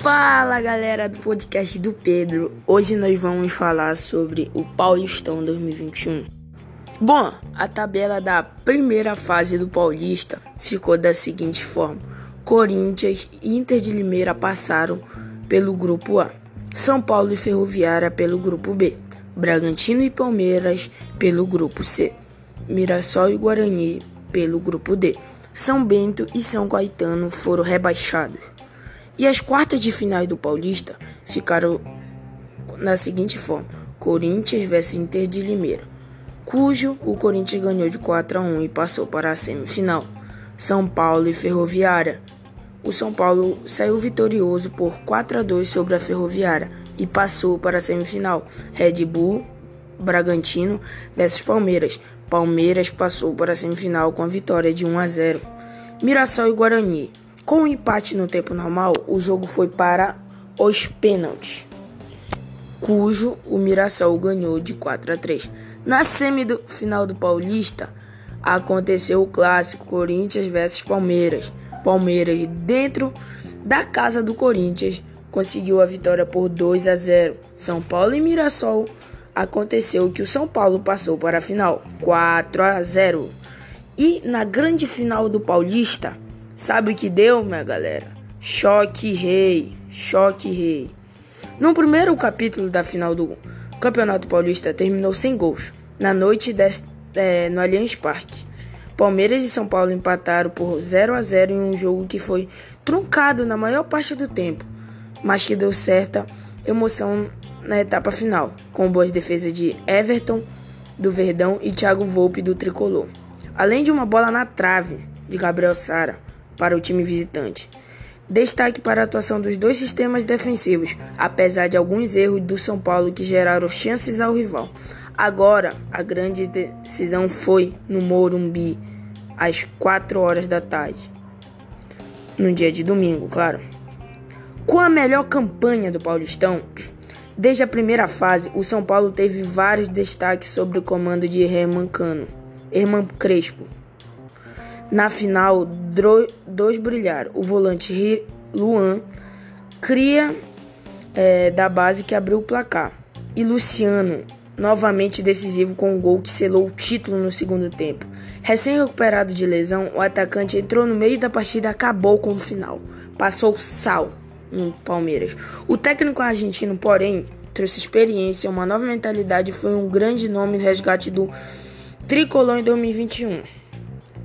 Fala galera do podcast do Pedro. Hoje nós vamos falar sobre o Paulistão 2021. Bom, a tabela da primeira fase do Paulista ficou da seguinte forma: Corinthians e Inter de Limeira passaram pelo grupo A, São Paulo e Ferroviária pelo grupo B, Bragantino e Palmeiras pelo grupo C, Mirassol e Guarani pelo grupo D. São Bento e São Caetano foram rebaixados. E as quartas de final do Paulista ficaram na seguinte forma: Corinthians vs Inter de Limeira, cujo o Corinthians ganhou de 4 a 1 e passou para a semifinal. São Paulo e Ferroviária. O São Paulo saiu vitorioso por 4 a 2 sobre a Ferroviária e passou para a semifinal. Red Bull Bragantino versus Palmeiras. Palmeiras passou para a semifinal com a vitória de 1 a 0. Mirassol e Guarani. Com o um empate no tempo normal, o jogo foi para os pênaltis, cujo o Mirassol ganhou de 4 a 3. Na semifinal do Paulista, aconteceu o clássico Corinthians versus Palmeiras. Palmeiras, dentro da casa do Corinthians, conseguiu a vitória por 2 a 0. São Paulo e Mirassol aconteceu que o São Paulo passou para a final 4 a 0. E na grande final do Paulista, sabe o que deu, minha galera? Choque rei, choque rei. No primeiro capítulo da final do Campeonato Paulista terminou sem gols. Na noite é, no Allianz Parque. Palmeiras e São Paulo empataram por 0 a 0 em um jogo que foi truncado na maior parte do tempo, mas que deu certa emoção na etapa final, com boas defesas de Everton do Verdão e Thiago Volpe do Tricolor, além de uma bola na trave de Gabriel Sara para o time visitante. Destaque para a atuação dos dois sistemas defensivos, apesar de alguns erros do São Paulo que geraram chances ao rival. Agora, a grande decisão foi no Morumbi, às 4 horas da tarde. No dia de domingo, claro. Com a melhor campanha do Paulistão, Desde a primeira fase, o São Paulo teve vários destaques sobre o comando de Herman Cano, Herman Crespo. Na final, dois brilharam. O volante Luan cria é, da base que abriu o placar. E Luciano, novamente decisivo com um gol que selou o título no segundo tempo. Recém-recuperado de lesão, o atacante entrou no meio da partida e acabou com o final. Passou sal no Palmeiras. O técnico argentino, porém, trouxe experiência, uma nova mentalidade e foi um grande nome no resgate do tricolor em 2021.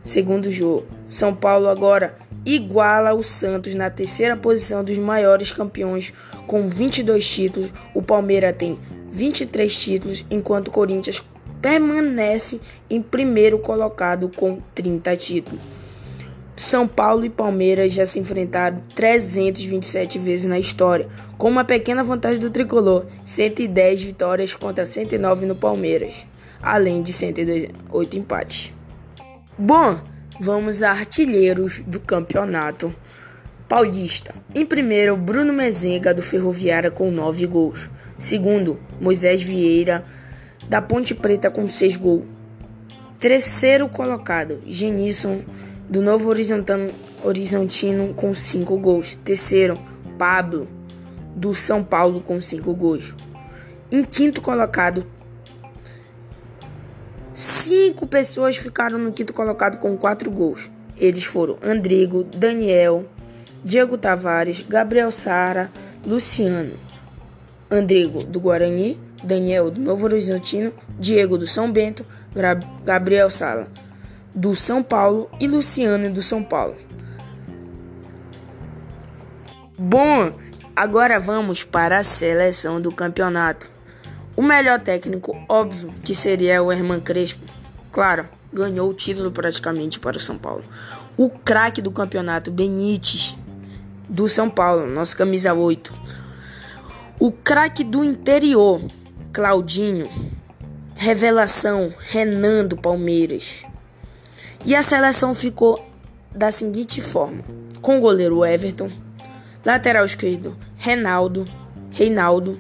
Segundo jogo, São Paulo agora iguala o Santos na terceira posição dos maiores campeões com 22 títulos. O Palmeiras tem 23 títulos, enquanto o Corinthians permanece em primeiro colocado com 30 títulos. São Paulo e Palmeiras já se enfrentaram 327 vezes na história, com uma pequena vantagem do tricolor, 110 vitórias contra 109 no Palmeiras, além de 108 empates. Bom, vamos a artilheiros do campeonato paulista. Em primeiro, Bruno Mezenga do Ferroviária com 9 gols. Segundo, Moisés Vieira da Ponte Preta com 6 gols. Terceiro colocado, Genisson do Novo Horizontino com 5 gols. Terceiro, Pablo, do São Paulo com 5 gols. Em quinto colocado, cinco pessoas ficaram no quinto colocado com 4 gols. Eles foram Andrigo, Daniel, Diego Tavares, Gabriel Sara, Luciano. Andrigo do Guarani, Daniel do Novo Horizontino, Diego do São Bento, Gabriel Sala do São Paulo e Luciano do São Paulo. Bom, agora vamos para a seleção do campeonato. O melhor técnico, óbvio, que seria o Herman Crespo. Claro, ganhou o título praticamente para o São Paulo. O craque do campeonato, Benítez, do São Paulo, nosso camisa 8. O craque do interior, Claudinho. Revelação, Renan do Palmeiras. E a seleção ficou da seguinte forma: com o goleiro Everton, lateral esquerdo Reinaldo, Reinaldo,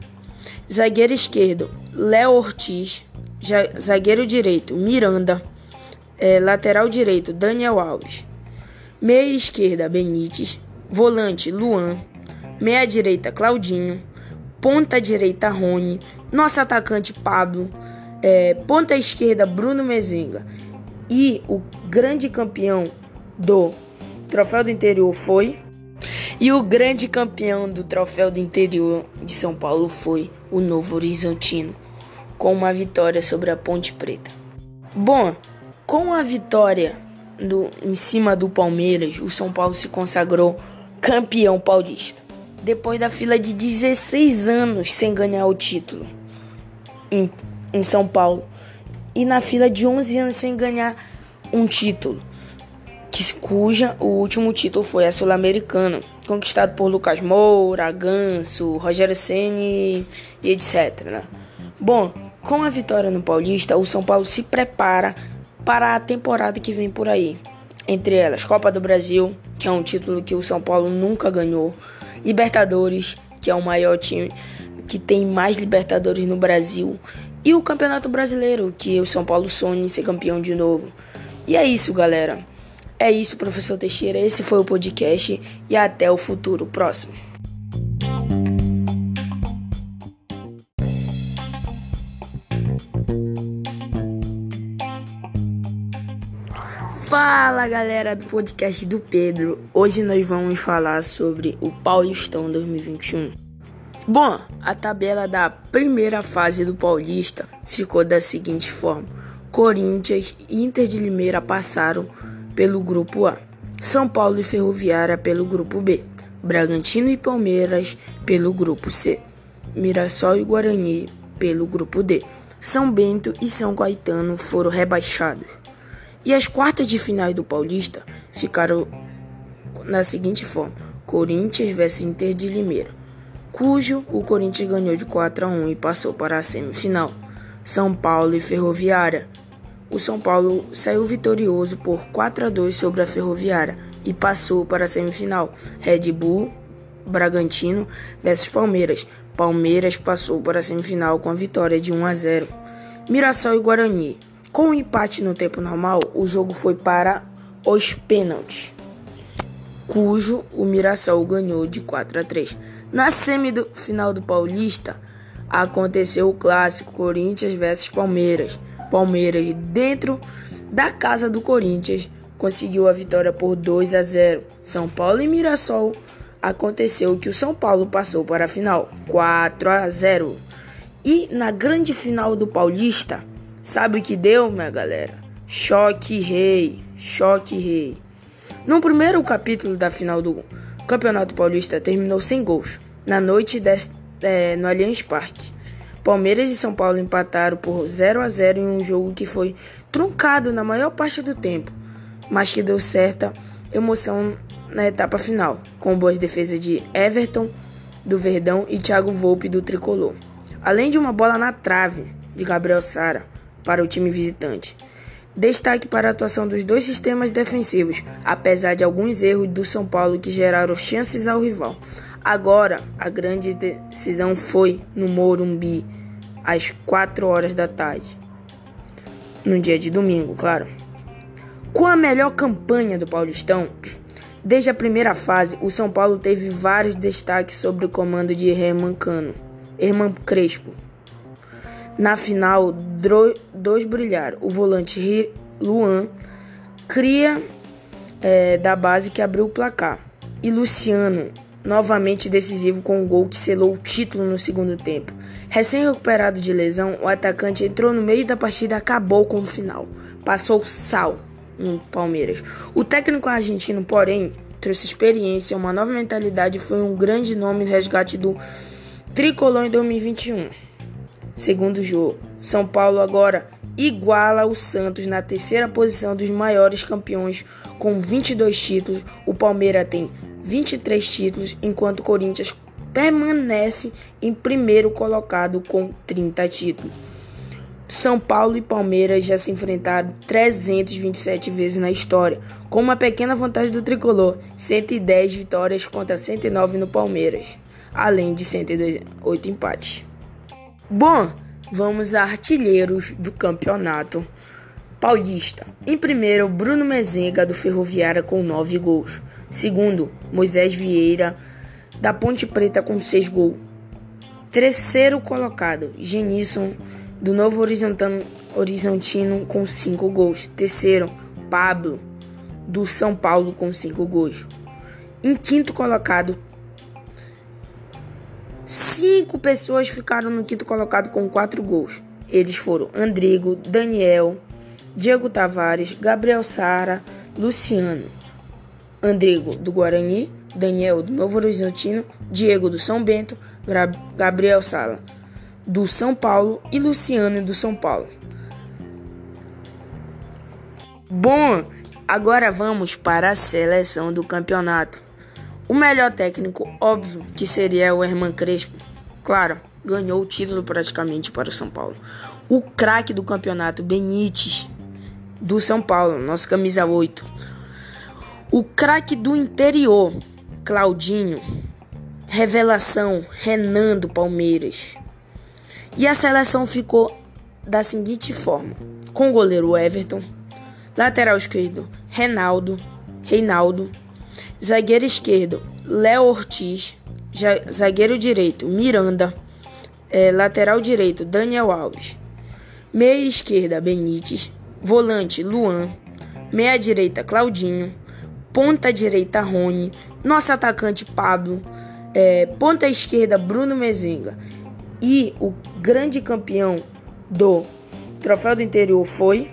zagueiro esquerdo Léo Ortiz, zagueiro direito Miranda, é, lateral direito Daniel Alves, meia esquerda Benítez, volante Luan, meia direita Claudinho, ponta direita Rony, nosso atacante Pablo, é, ponta esquerda Bruno Mezenga e o grande campeão do Troféu do Interior foi e o grande campeão do Troféu do Interior de São Paulo foi o Novo Horizontino, com uma vitória sobre a Ponte Preta. Bom, com a vitória do, em cima do Palmeiras, o São Paulo se consagrou campeão paulista. Depois da fila de 16 anos sem ganhar o título em, em São Paulo. E na fila de 11 anos sem ganhar um título. Que, cuja o último título foi a Sul-Americana, conquistado por Lucas Moura, Ganso, Rogério Ceni e etc. Né? Bom, com a vitória no Paulista, o São Paulo se prepara para a temporada que vem por aí. Entre elas, Copa do Brasil, que é um título que o São Paulo nunca ganhou, Libertadores, que é o maior time que tem mais Libertadores no Brasil, e o Campeonato Brasileiro, que o São Paulo sonha em ser campeão de novo. E é isso, galera. É isso, professor Teixeira. Esse foi o podcast e até o futuro próximo. Fala galera do podcast do Pedro. Hoje nós vamos falar sobre o Paulistão 2021. Bom, a tabela da primeira fase do Paulista ficou da seguinte forma: Corinthians e Inter de Limeira passaram pelo grupo A, São Paulo e Ferroviária pelo grupo B, Bragantino e Palmeiras pelo grupo C, Mirassol e Guarani pelo grupo D. São Bento e São Caetano foram rebaixados. E as quartas de final do Paulista ficaram na seguinte forma: Corinthians vs Inter de Limeira, cujo o Corinthians ganhou de 4 a 1 e passou para a semifinal. São Paulo e Ferroviária. O São Paulo saiu vitorioso por 4 a 2 sobre a Ferroviária e passou para a semifinal. Red Bull, Bragantino versus Palmeiras. Palmeiras passou para a semifinal com a vitória de 1 a 0. Mirassol e Guarani. Com o empate no tempo normal, o jogo foi para os pênaltis, cujo o Mirassol ganhou de 4 a 3. Na semifinal do Paulista, aconteceu o clássico Corinthians versus Palmeiras. Palmeiras, dentro da casa do Corinthians, conseguiu a vitória por 2 a 0. São Paulo e Mirassol aconteceu que o São Paulo passou para a final, 4 a 0. E na grande final do Paulista, Sabe o que deu, minha galera? Choque rei, choque rei. No primeiro capítulo da final do Campeonato Paulista terminou sem gols, na noite deste, é, no Allianz Parque. Palmeiras e São Paulo empataram por 0 a 0 em um jogo que foi truncado na maior parte do tempo, mas que deu certa emoção na etapa final, com boas defesas de Everton do Verdão e Thiago Volpe do Tricolor. Além de uma bola na trave de Gabriel Sara, para o time visitante. Destaque para a atuação dos dois sistemas defensivos, apesar de alguns erros do São Paulo que geraram chances ao rival. Agora, a grande decisão foi no Morumbi, às 4 horas da tarde. No dia de domingo, claro. Com a melhor campanha do Paulistão, desde a primeira fase, o São Paulo teve vários destaques sobre o comando de Herman Cano, Herman Crespo, na final, dois brilharam. O volante Luan cria é, da base que abriu o placar. E Luciano, novamente decisivo com um gol que selou o título no segundo tempo. Recém-recuperado de lesão, o atacante entrou no meio da partida e acabou com o final. Passou sal no Palmeiras. O técnico argentino, porém, trouxe experiência, uma nova mentalidade e foi um grande nome no resgate do tricolor em 2021. Segundo jogo, São Paulo agora iguala o Santos na terceira posição dos maiores campeões com 22 títulos. O Palmeiras tem 23 títulos, enquanto o Corinthians permanece em primeiro colocado com 30 títulos. São Paulo e Palmeiras já se enfrentaram 327 vezes na história, com uma pequena vantagem do tricolor, 110 vitórias contra 109 no Palmeiras, além de 108 empates. Bom, vamos a artilheiros do campeonato Paulista. Em primeiro, Bruno Mezenga, do Ferroviária, com 9 gols. Segundo, Moisés Vieira, da Ponte Preta, com 6 gols. Terceiro colocado, Genisson, do Novo Horizontino, com 5 gols. Terceiro, Pablo, do São Paulo, com 5 gols. Em quinto colocado, cinco pessoas ficaram no quinto colocado com 4 gols. Eles foram Andrigo, Daniel, Diego Tavares, Gabriel Sara, Luciano, Andrigo do Guarani, Daniel do Novo Horizontino, Diego do São Bento, Gabriel Sala do São Paulo e Luciano do São Paulo. Bom, agora vamos para a seleção do campeonato. O melhor técnico, óbvio, que seria o Herman Crespo. Claro, ganhou o título praticamente para o São Paulo. O craque do campeonato, Benítez, do São Paulo, nosso camisa 8. O craque do interior, Claudinho. Revelação, Renan do Palmeiras. E a seleção ficou da seguinte forma: com o goleiro Everton, lateral esquerdo Reinaldo, Reinaldo, zagueiro esquerdo Léo Ortiz, zagueiro direito Miranda, é, lateral direito Daniel Alves, meia esquerda Benítez, volante Luan, meia direita Claudinho, ponta direita Rony, nosso atacante Pablo, é, ponta esquerda Bruno Mezenga. E o grande campeão do Troféu do Interior foi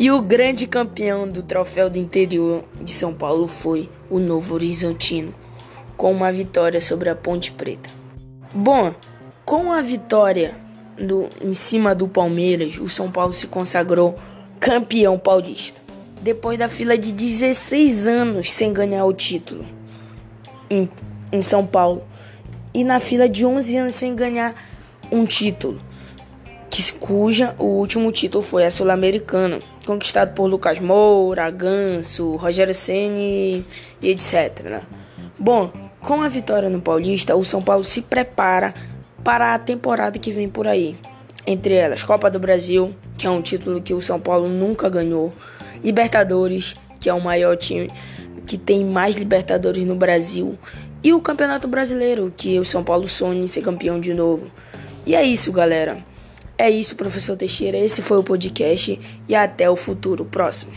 e o grande campeão do Troféu do Interior de São Paulo foi o Novo Horizontino, com uma vitória sobre a Ponte Preta. Bom, com a vitória do, em cima do Palmeiras, o São Paulo se consagrou campeão paulista. Depois da fila de 16 anos sem ganhar o título em, em São Paulo. E na fila de 11 anos sem ganhar um título. Que, cuja o último título foi a Sul-Americana, conquistado por Lucas Moura, Ganso, Rogério Ceni e etc. Né? Bom, com a vitória no Paulista, o São Paulo se prepara para a temporada que vem por aí. Entre elas, Copa do Brasil, que é um título que o São Paulo nunca ganhou, Libertadores, que é o maior time que tem mais Libertadores no Brasil, e o Campeonato Brasileiro, que o São Paulo sonha em ser campeão de novo. E é isso, galera. É isso, professor Teixeira. Esse foi o podcast e até o futuro próximo.